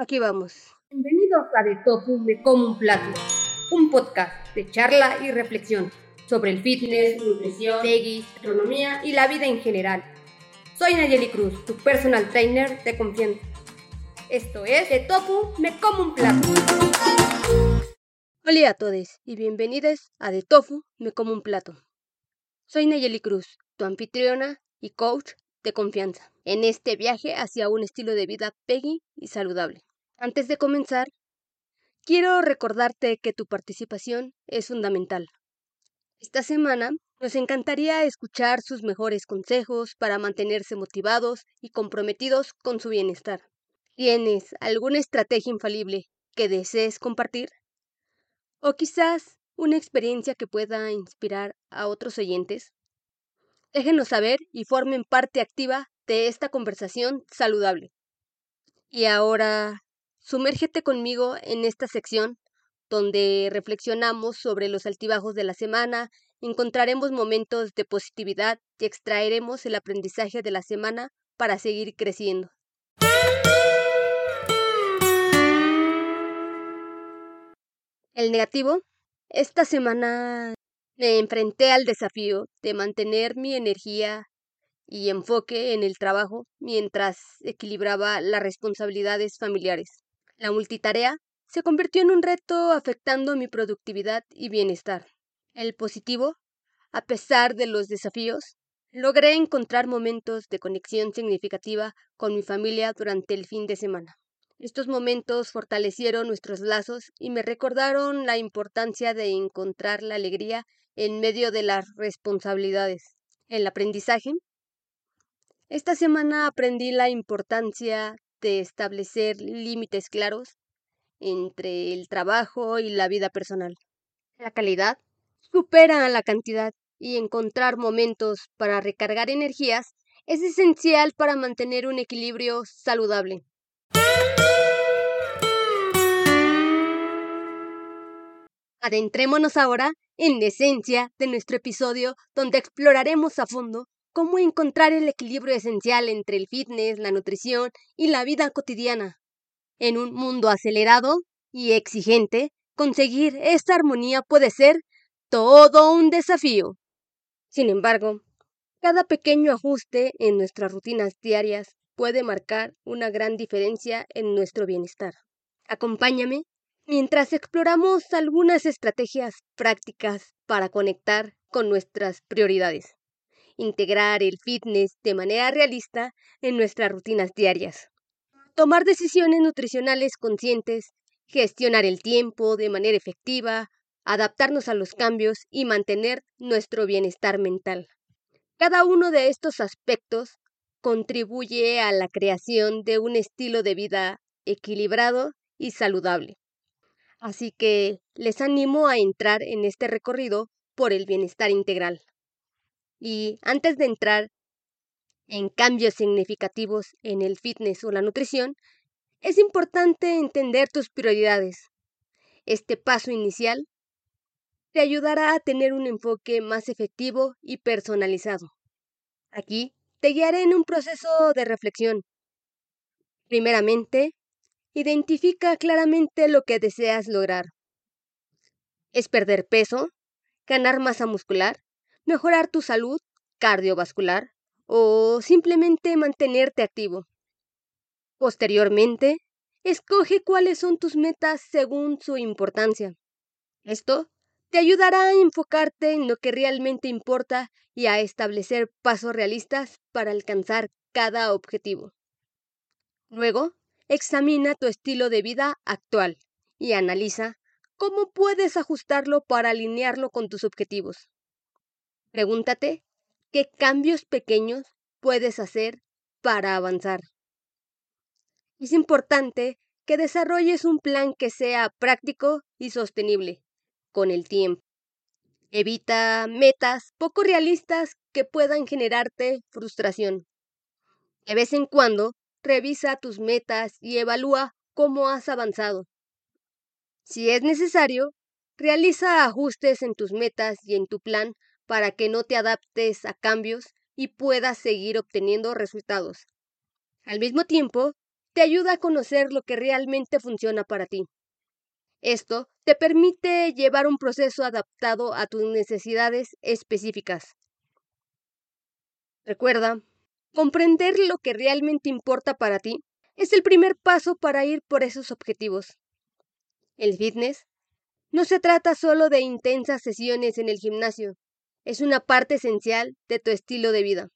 Aquí vamos. Bienvenidos a De Tofu Me Como un Plato, un podcast de charla y reflexión sobre el fitness, nutrición, veggie, astronomía y la vida en general. Soy Nayeli Cruz, tu personal trainer de confianza. Esto es De Tofu Me Como un Plato. Hola a todos y bienvenidos a De Tofu Me Como un Plato. Soy Nayeli Cruz, tu anfitriona y coach de confianza en este viaje hacia un estilo de vida peggy y saludable. Antes de comenzar, quiero recordarte que tu participación es fundamental. Esta semana nos encantaría escuchar sus mejores consejos para mantenerse motivados y comprometidos con su bienestar. ¿Tienes alguna estrategia infalible que desees compartir? ¿O quizás una experiencia que pueda inspirar a otros oyentes? Déjenos saber y formen parte activa de esta conversación saludable. Y ahora, Sumérgete conmigo en esta sección donde reflexionamos sobre los altibajos de la semana, encontraremos momentos de positividad y extraeremos el aprendizaje de la semana para seguir creciendo. El negativo. Esta semana me enfrenté al desafío de mantener mi energía y enfoque en el trabajo mientras equilibraba las responsabilidades familiares. La multitarea se convirtió en un reto afectando mi productividad y bienestar. El positivo, a pesar de los desafíos, logré encontrar momentos de conexión significativa con mi familia durante el fin de semana. Estos momentos fortalecieron nuestros lazos y me recordaron la importancia de encontrar la alegría en medio de las responsabilidades. El aprendizaje. Esta semana aprendí la importancia de establecer límites claros entre el trabajo y la vida personal. La calidad supera a la cantidad y encontrar momentos para recargar energías es esencial para mantener un equilibrio saludable. Adentrémonos ahora en la esencia de nuestro episodio donde exploraremos a fondo cómo encontrar el equilibrio esencial entre el fitness, la nutrición y la vida cotidiana. En un mundo acelerado y exigente, conseguir esta armonía puede ser todo un desafío. Sin embargo, cada pequeño ajuste en nuestras rutinas diarias puede marcar una gran diferencia en nuestro bienestar. Acompáñame mientras exploramos algunas estrategias prácticas para conectar con nuestras prioridades integrar el fitness de manera realista en nuestras rutinas diarias. Tomar decisiones nutricionales conscientes, gestionar el tiempo de manera efectiva, adaptarnos a los cambios y mantener nuestro bienestar mental. Cada uno de estos aspectos contribuye a la creación de un estilo de vida equilibrado y saludable. Así que les animo a entrar en este recorrido por el bienestar integral. Y antes de entrar en cambios significativos en el fitness o la nutrición, es importante entender tus prioridades. Este paso inicial te ayudará a tener un enfoque más efectivo y personalizado. Aquí te guiaré en un proceso de reflexión. Primeramente, identifica claramente lo que deseas lograr. ¿Es perder peso? ¿Ganar masa muscular? Mejorar tu salud cardiovascular o simplemente mantenerte activo. Posteriormente, escoge cuáles son tus metas según su importancia. Esto te ayudará a enfocarte en lo que realmente importa y a establecer pasos realistas para alcanzar cada objetivo. Luego, examina tu estilo de vida actual y analiza cómo puedes ajustarlo para alinearlo con tus objetivos. Pregúntate qué cambios pequeños puedes hacer para avanzar. Es importante que desarrolles un plan que sea práctico y sostenible con el tiempo. Evita metas poco realistas que puedan generarte frustración. De vez en cuando, revisa tus metas y evalúa cómo has avanzado. Si es necesario, realiza ajustes en tus metas y en tu plan para que no te adaptes a cambios y puedas seguir obteniendo resultados. Al mismo tiempo, te ayuda a conocer lo que realmente funciona para ti. Esto te permite llevar un proceso adaptado a tus necesidades específicas. Recuerda, comprender lo que realmente importa para ti es el primer paso para ir por esos objetivos. El fitness no se trata solo de intensas sesiones en el gimnasio, es una parte esencial de tu estilo de vida.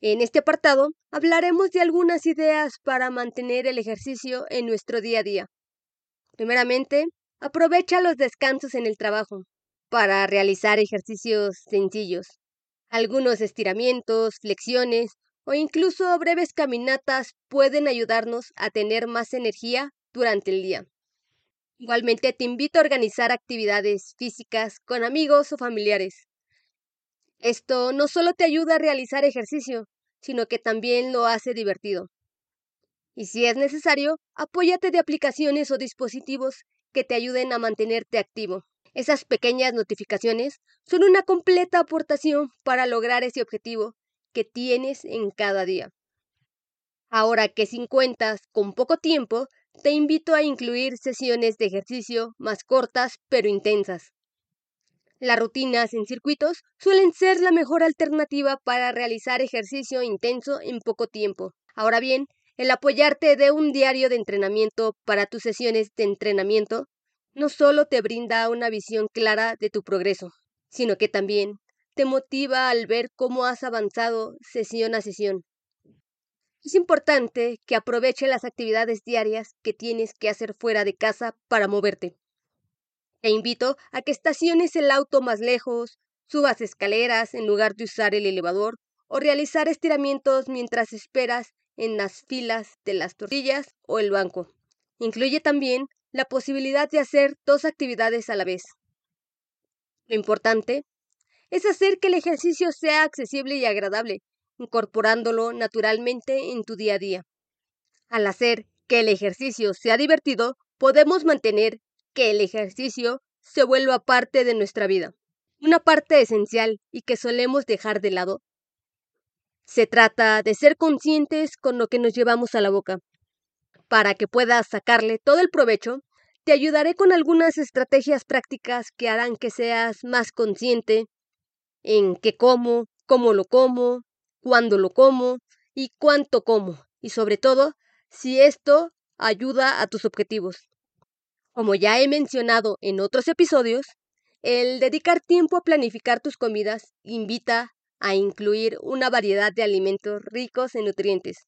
En este apartado hablaremos de algunas ideas para mantener el ejercicio en nuestro día a día. Primeramente, aprovecha los descansos en el trabajo para realizar ejercicios sencillos. Algunos estiramientos, flexiones o incluso breves caminatas pueden ayudarnos a tener más energía durante el día. Igualmente te invito a organizar actividades físicas con amigos o familiares. Esto no solo te ayuda a realizar ejercicio, sino que también lo hace divertido. Y si es necesario, apóyate de aplicaciones o dispositivos que te ayuden a mantenerte activo. Esas pequeñas notificaciones son una completa aportación para lograr ese objetivo que tienes en cada día. Ahora que sin cuentas con poco tiempo, te invito a incluir sesiones de ejercicio más cortas pero intensas. Las rutinas en circuitos suelen ser la mejor alternativa para realizar ejercicio intenso en poco tiempo. Ahora bien, el apoyarte de un diario de entrenamiento para tus sesiones de entrenamiento no solo te brinda una visión clara de tu progreso, sino que también te motiva al ver cómo has avanzado sesión a sesión. Es importante que aproveche las actividades diarias que tienes que hacer fuera de casa para moverte. Te invito a que estaciones el auto más lejos, subas escaleras en lugar de usar el elevador o realizar estiramientos mientras esperas en las filas de las tortillas o el banco. Incluye también la posibilidad de hacer dos actividades a la vez. Lo importante es hacer que el ejercicio sea accesible y agradable, incorporándolo naturalmente en tu día a día. Al hacer que el ejercicio sea divertido, podemos mantener que el ejercicio se vuelva parte de nuestra vida, una parte esencial y que solemos dejar de lado. Se trata de ser conscientes con lo que nos llevamos a la boca. Para que puedas sacarle todo el provecho, te ayudaré con algunas estrategias prácticas que harán que seas más consciente en qué como, cómo lo como, cuándo lo como y cuánto como, y sobre todo, si esto ayuda a tus objetivos. Como ya he mencionado en otros episodios, el dedicar tiempo a planificar tus comidas invita a incluir una variedad de alimentos ricos en nutrientes.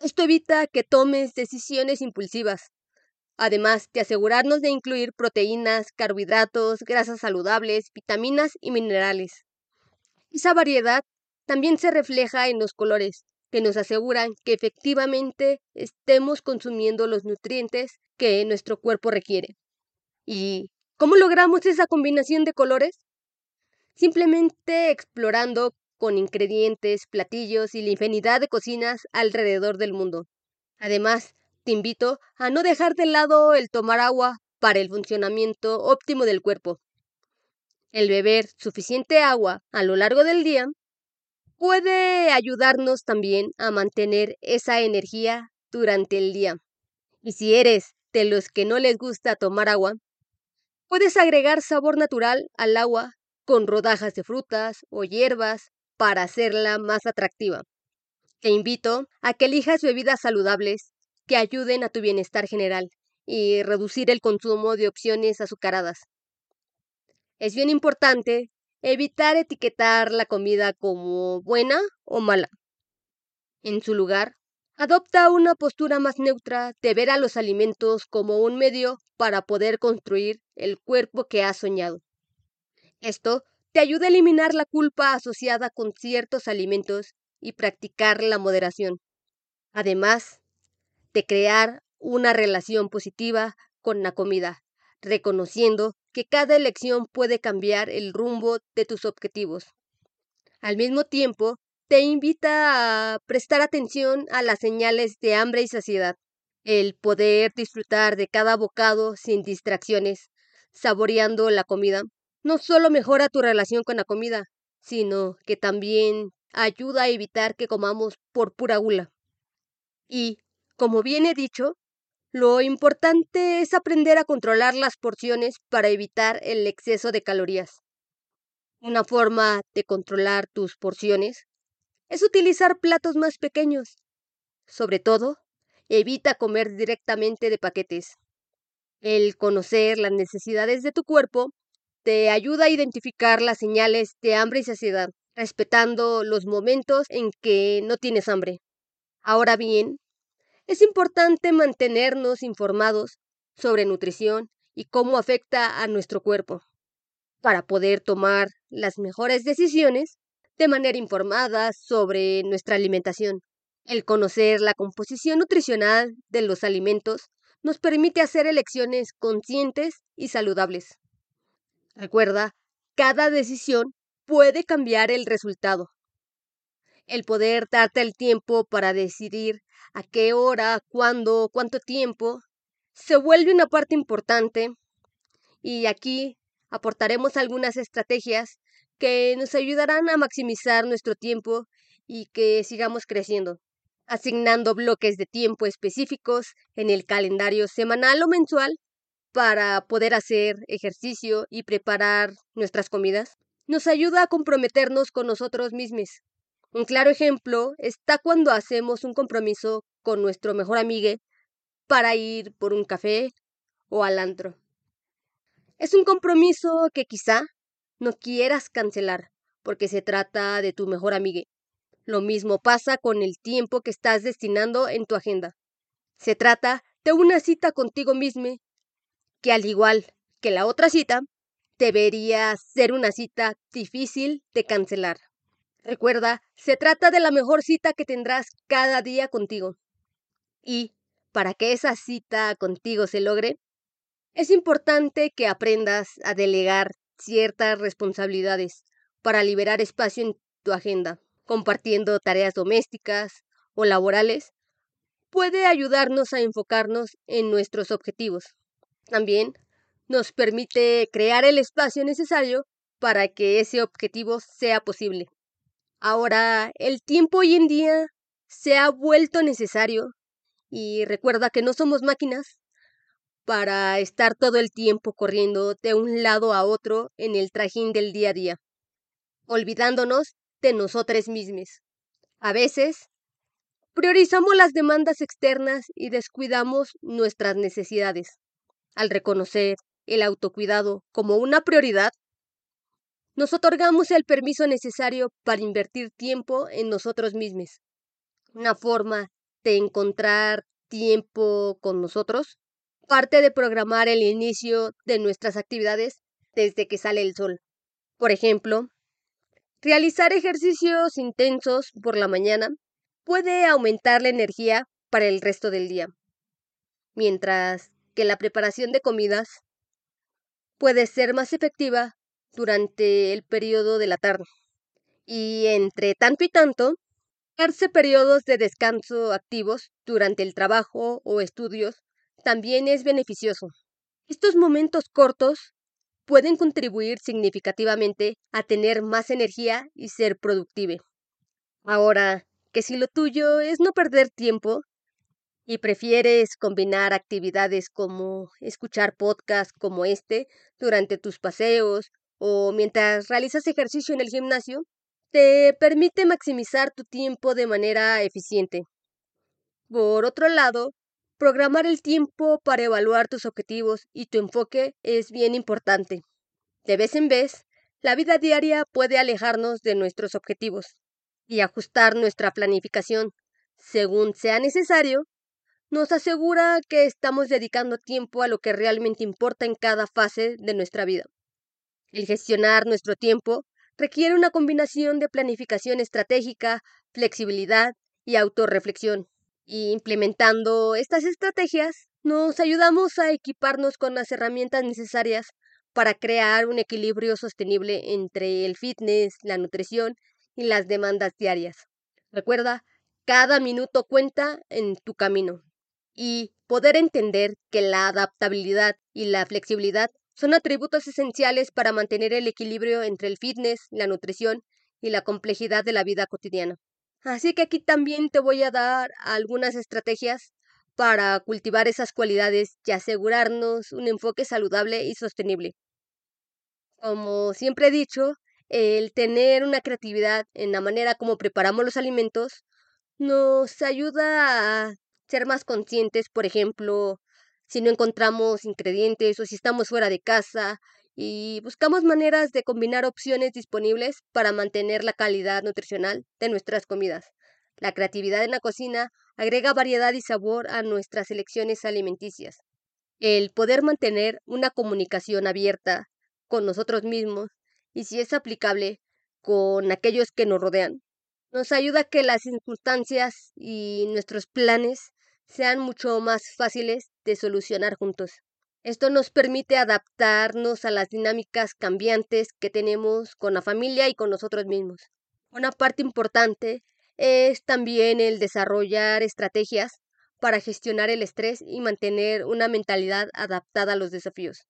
Esto evita que tomes decisiones impulsivas, además de asegurarnos de incluir proteínas, carbohidratos, grasas saludables, vitaminas y minerales. Esa variedad también se refleja en los colores, que nos aseguran que efectivamente estemos consumiendo los nutrientes que nuestro cuerpo requiere. ¿Y cómo logramos esa combinación de colores? Simplemente explorando con ingredientes, platillos y la infinidad de cocinas alrededor del mundo. Además, te invito a no dejar de lado el tomar agua para el funcionamiento óptimo del cuerpo. El beber suficiente agua a lo largo del día puede ayudarnos también a mantener esa energía durante el día. Y si eres de los que no les gusta tomar agua, puedes agregar sabor natural al agua con rodajas de frutas o hierbas para hacerla más atractiva. Te invito a que elijas bebidas saludables que ayuden a tu bienestar general y reducir el consumo de opciones azucaradas. Es bien importante evitar etiquetar la comida como buena o mala. En su lugar, adopta una postura más neutra de ver a los alimentos como un medio para poder construir el cuerpo que has soñado. Esto te ayuda a eliminar la culpa asociada con ciertos alimentos y practicar la moderación, además de crear una relación positiva con la comida, reconociendo que cada elección puede cambiar el rumbo de tus objetivos. Al mismo tiempo, te invita a prestar atención a las señales de hambre y saciedad. El poder disfrutar de cada bocado sin distracciones, saboreando la comida, no solo mejora tu relación con la comida, sino que también ayuda a evitar que comamos por pura gula. Y, Como bien he dicho, lo importante es aprender a controlar las porciones para evitar el exceso de calorías. Una forma de controlar tus porciones es utilizar platos más pequeños. Sobre todo, evita comer directamente de paquetes. El conocer las necesidades de tu cuerpo te ayuda a identificar las señales de hambre y saciedad, respetando los momentos en que no tienes hambre. Ahora bien, es importante mantenernos informados sobre nutrición y cómo afecta a nuestro cuerpo para poder tomar las mejores decisiones de manera informada sobre nuestra alimentación. El conocer la composición nutricional de los alimentos nos permite hacer elecciones conscientes y saludables. Recuerda, cada decisión puede cambiar el resultado. El poder darte el tiempo para decidir a qué hora, cuándo, cuánto tiempo, se vuelve una parte importante. Y aquí aportaremos algunas estrategias que nos ayudarán a maximizar nuestro tiempo y que sigamos creciendo, asignando bloques de tiempo específicos en el calendario semanal o mensual para poder hacer ejercicio y preparar nuestras comidas, nos ayuda a comprometernos con nosotros mismos un claro ejemplo está cuando hacemos un compromiso con nuestro mejor amigo para ir por un café o al antro. Es un compromiso que quizá no quieras cancelar porque se trata de tu mejor amigo. Lo mismo pasa con el tiempo que estás destinando en tu agenda. Se trata de una cita contigo mismo que al igual que la otra cita, debería ser una cita difícil de cancelar. Recuerda, se trata de la mejor cita que tendrás cada día contigo. Y, para que esa cita contigo se logre, es importante que aprendas a delegar ciertas responsabilidades para liberar espacio en tu agenda, compartiendo tareas domésticas o laborales, puede ayudarnos a enfocarnos en nuestros objetivos. También nos permite crear el espacio necesario para que ese objetivo sea posible. Ahora, el tiempo hoy en día se ha vuelto necesario y recuerda que no somos máquinas para estar todo el tiempo corriendo de un lado a otro en el trajín del día a día, olvidándonos de nosotros mismos. A veces, priorizamos las demandas externas y descuidamos nuestras necesidades. Al reconocer el autocuidado como una prioridad, nos otorgamos el permiso necesario para invertir tiempo en nosotros mismos. Una forma de encontrar tiempo con nosotros parte de programar el inicio de nuestras actividades desde que sale el sol. Por ejemplo, realizar ejercicios intensos por la mañana puede aumentar la energía para el resto del día, mientras que la preparación de comidas puede ser más efectiva durante el periodo de la tarde. Y entre tanto y tanto, darse periodos de descanso activos durante el trabajo o estudios también es beneficioso. Estos momentos cortos pueden contribuir significativamente a tener más energía y ser productive. Ahora, que si lo tuyo es no perder tiempo y prefieres combinar actividades como escuchar podcasts como este durante tus paseos o mientras realizas ejercicio en el gimnasio, te permite maximizar tu tiempo de manera eficiente. Por otro lado, programar el tiempo para evaluar tus objetivos y tu enfoque es bien importante. De vez en vez, la vida diaria puede alejarnos de nuestros objetivos y ajustar nuestra planificación según sea necesario nos asegura que estamos dedicando tiempo a lo que realmente importa en cada fase de nuestra vida. El gestionar nuestro tiempo requiere una combinación de planificación estratégica, flexibilidad y autorreflexión. Y implementando estas estrategias, nos ayudamos a equiparnos con las herramientas necesarias para crear un equilibrio sostenible entre el fitness, la nutrición y las demandas diarias. Recuerda, cada minuto cuenta en tu camino. Y poder entender que la adaptabilidad y la flexibilidad son atributos esenciales para mantener el equilibrio entre el fitness, la nutrición y la complejidad de la vida cotidiana. Así que aquí también te voy a dar algunas estrategias para cultivar esas cualidades y asegurarnos un enfoque saludable y sostenible. Como siempre he dicho, el tener una creatividad en la manera como preparamos los alimentos nos ayuda a ser más conscientes, por ejemplo, si no encontramos ingredientes o si estamos fuera de casa y buscamos maneras de combinar opciones disponibles para mantener la calidad nutricional de nuestras comidas. La creatividad en la cocina agrega variedad y sabor a nuestras elecciones alimenticias. El poder mantener una comunicación abierta con nosotros mismos y si es aplicable con aquellos que nos rodean, nos ayuda a que las circunstancias y nuestros planes sean mucho más fáciles de solucionar juntos. Esto nos permite adaptarnos a las dinámicas cambiantes que tenemos con la familia y con nosotros mismos. Una parte importante es también el desarrollar estrategias para gestionar el estrés y mantener una mentalidad adaptada a los desafíos.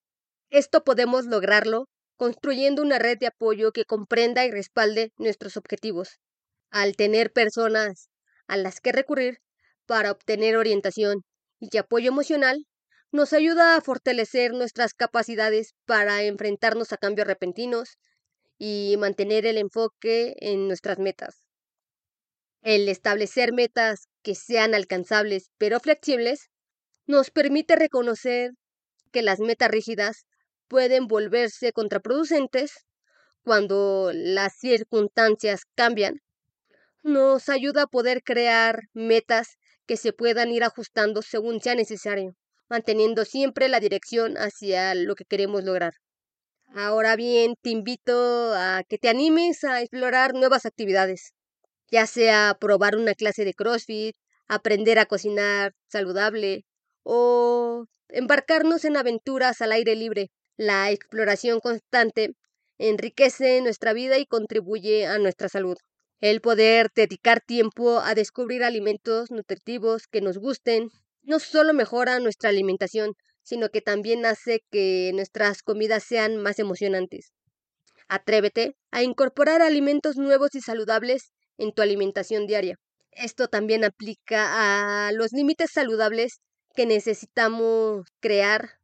Esto podemos lograrlo construyendo una red de apoyo que comprenda y respalde nuestros objetivos. Al tener personas a las que recurrir para obtener orientación y apoyo emocional, nos ayuda a fortalecer nuestras capacidades para enfrentarnos a cambios repentinos y mantener el enfoque en nuestras metas. El establecer metas que sean alcanzables pero flexibles nos permite reconocer que las metas rígidas pueden volverse contraproducentes cuando las circunstancias cambian. Nos ayuda a poder crear metas que se puedan ir ajustando según sea necesario, manteniendo siempre la dirección hacia lo que queremos lograr. Ahora bien, te invito a que te animes a explorar nuevas actividades ya sea probar una clase de CrossFit, aprender a cocinar saludable o embarcarnos en aventuras al aire libre. La exploración constante enriquece nuestra vida y contribuye a nuestra salud. El poder dedicar tiempo a descubrir alimentos nutritivos que nos gusten no solo mejora nuestra alimentación, sino que también hace que nuestras comidas sean más emocionantes. Atrévete a incorporar alimentos nuevos y saludables en tu alimentación diaria. Esto también aplica a los límites saludables que necesitamos crear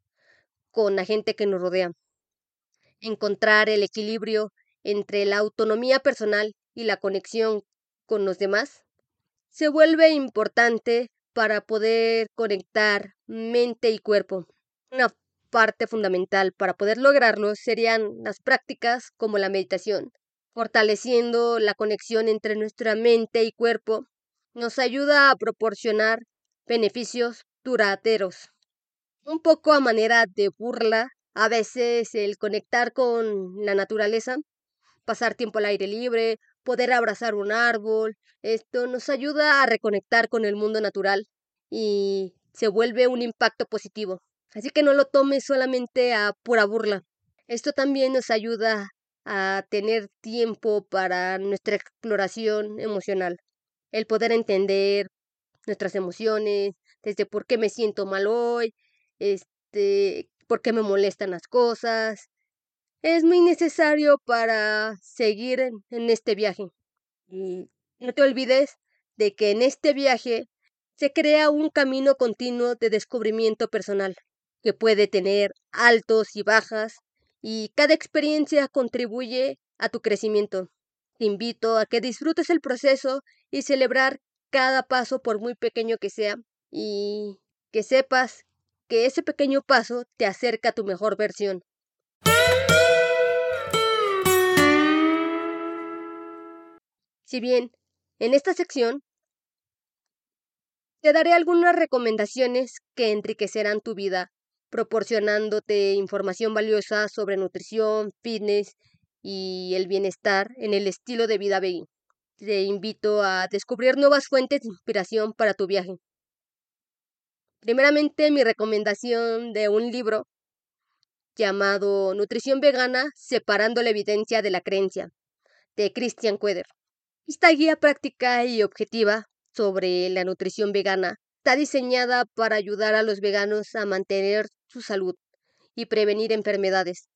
con la gente que nos rodea. Encontrar el equilibrio entre la autonomía personal y la conexión con los demás se vuelve importante para poder conectar mente y cuerpo. Una parte fundamental para poder lograrlo serían las prácticas como la meditación, fortaleciendo la conexión entre nuestra mente y cuerpo, nos ayuda a proporcionar beneficios duraderos. Un poco a manera de burla, a veces el conectar con la naturaleza, pasar tiempo al aire libre, poder abrazar un árbol, esto nos ayuda a reconectar con el mundo natural y se vuelve un impacto positivo. Así que no lo tomes solamente a pura burla. Esto también nos ayuda a tener tiempo para nuestra exploración emocional, el poder entender nuestras emociones, desde por qué me siento mal hoy, este, por qué me molestan las cosas. Es muy necesario para seguir en, este viaje. Y no te olvides de que en este viaje se crea un camino continuo de descubrimiento personal, que puede tener altos y bajas, y cada experiencia contribuye a tu crecimiento. Te invito a que disfrutes el proceso y celebrar cada paso por muy pequeño que sea y que sepas que ese pequeño paso te acerca a tu mejor versión. Si bien, en esta sección te daré algunas recomendaciones que enriquecerán tu vida proporcionándote información valiosa sobre nutrición, fitness y el bienestar en el estilo de vida veggie. Te invito a descubrir nuevas fuentes de inspiración para tu viaje. Primeramente, mi recomendación de un libro llamado Nutrición Vegana, separando la evidencia de la creencia, de Christian Queder. Esta guía práctica y objetiva sobre la nutrición vegana está diseñada para ayudar a los veganos a mantener su salud y prevenir enfermedades.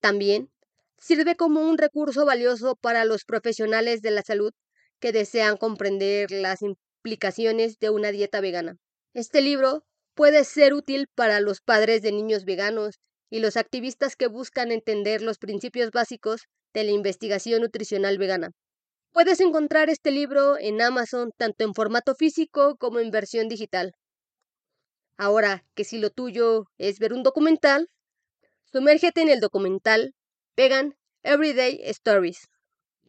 También sirve como un recurso valioso para los profesionales de la salud que desean comprender las implicaciones de una dieta vegana. Este libro puede ser útil para los padres de niños veganos y los activistas que buscan entender los principios básicos de la investigación nutricional vegana. Puedes encontrar este libro en Amazon tanto en formato físico como en versión digital. Ahora que si lo tuyo es ver un documental, sumérgete en el documental Vegan Everyday Stories.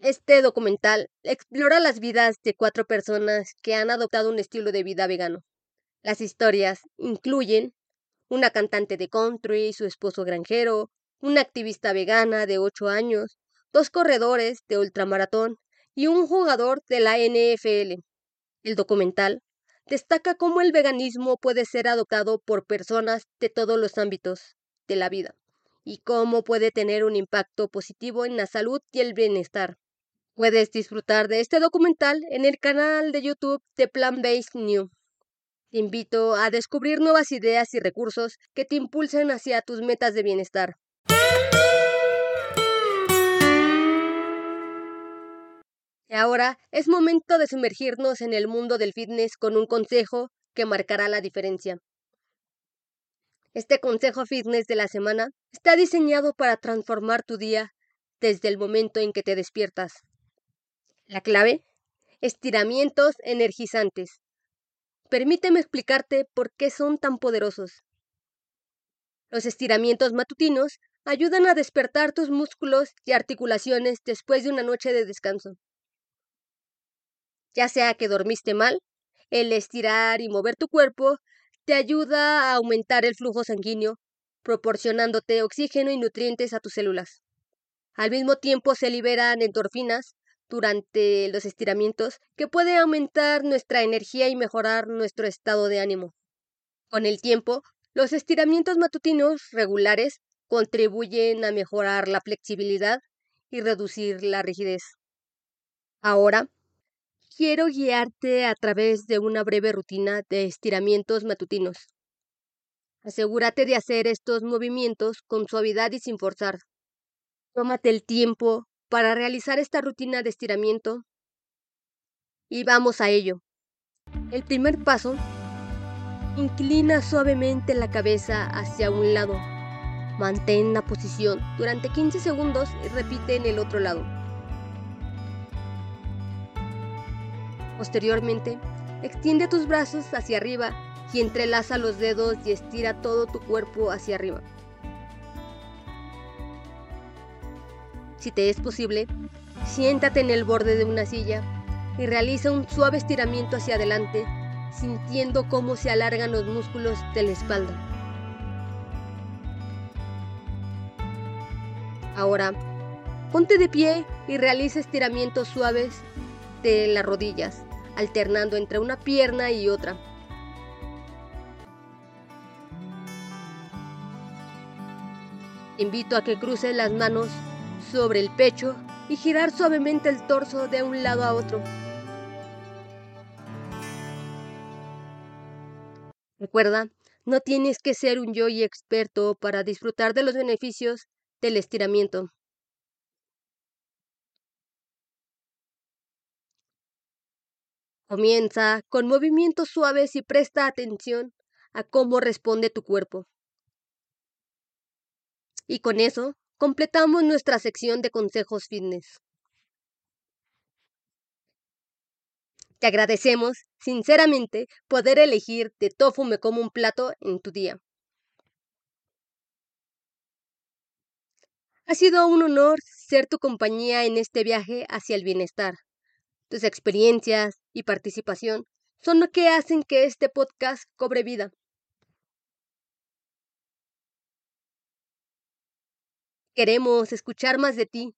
Este documental explora las vidas de cuatro personas que han adoptado un estilo de vida vegano. Las historias incluyen una cantante de country, su esposo granjero, una activista vegana de 8 años, dos corredores de ultramaratón y un jugador de la NFL. El documental destaca cómo el veganismo puede ser adoptado por personas de todos los ámbitos de la vida y cómo puede tener un impacto positivo en la salud y el bienestar. Puedes disfrutar de este documental en el canal de YouTube de Plant Based New. Te invito a descubrir nuevas ideas y recursos que te impulsen hacia tus metas de bienestar. Ahora es momento de sumergirnos en el mundo del fitness con un consejo que marcará la diferencia. Este consejo fitness de la semana está diseñado para transformar tu día desde el momento en que te despiertas. La clave, estiramientos energizantes. Permíteme explicarte por qué son tan poderosos. Los estiramientos matutinos ayudan a despertar tus músculos y articulaciones después de una noche de descanso ya sea que dormiste mal, el estirar y mover tu cuerpo te ayuda a aumentar el flujo sanguíneo, proporcionándote oxígeno y nutrientes a tus células. Al mismo tiempo se liberan endorfinas durante los estiramientos que puede aumentar nuestra energía y mejorar nuestro estado de ánimo. Con el tiempo, los estiramientos matutinos regulares contribuyen a mejorar la flexibilidad y reducir la rigidez. Ahora, quiero guiarte a través de una breve rutina de estiramientos matutinos. Asegúrate de hacer estos movimientos con suavidad y sin forzar. Tómate el tiempo para realizar esta rutina de estiramiento y vamos a ello. El primer paso, inclina suavemente la cabeza hacia un lado. Mantén la posición durante 15 segundos y repite en el otro lado. Posteriormente, extiende tus brazos hacia arriba y entrelaza los dedos y estira todo tu cuerpo hacia arriba. Si te es posible, siéntate en el borde de una silla y realiza un suave estiramiento hacia adelante, sintiendo cómo se alargan los músculos de la espalda. Ahora, ponte de pie y realiza estiramientos suaves de las rodillas, alternando entre una pierna y otra. invito a que cruces las manos sobre el pecho y girar suavemente el torso de un lado a otro. Recuerda, no tienes que ser un yogi experto para disfrutar de los beneficios del estiramiento. Comienza con movimientos suaves y presta atención a cómo responde tu cuerpo. Y con eso completamos nuestra sección de consejos fitness. Te agradecemos, sinceramente, poder elegir de tofu como un plato en tu día. Ha sido un honor ser tu compañía en este viaje hacia el bienestar. Tus experiencias y participación son lo que hacen que este podcast cobre vida. Queremos escuchar más de ti.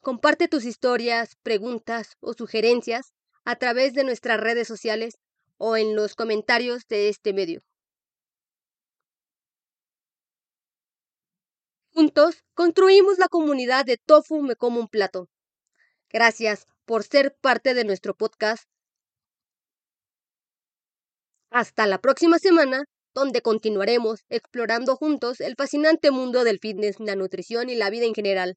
Comparte tus historias, preguntas o sugerencias a través de nuestras redes sociales o en los comentarios de este medio. Juntos construimos la comunidad de Tofu Me Como un Plato. Gracias por ser parte de nuestro podcast. Hasta la próxima semana, donde continuaremos explorando juntos el fascinante mundo del fitness, la nutrición y la vida en general.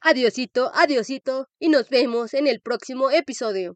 Adiosito, adiosito y nos vemos en el próximo episodio.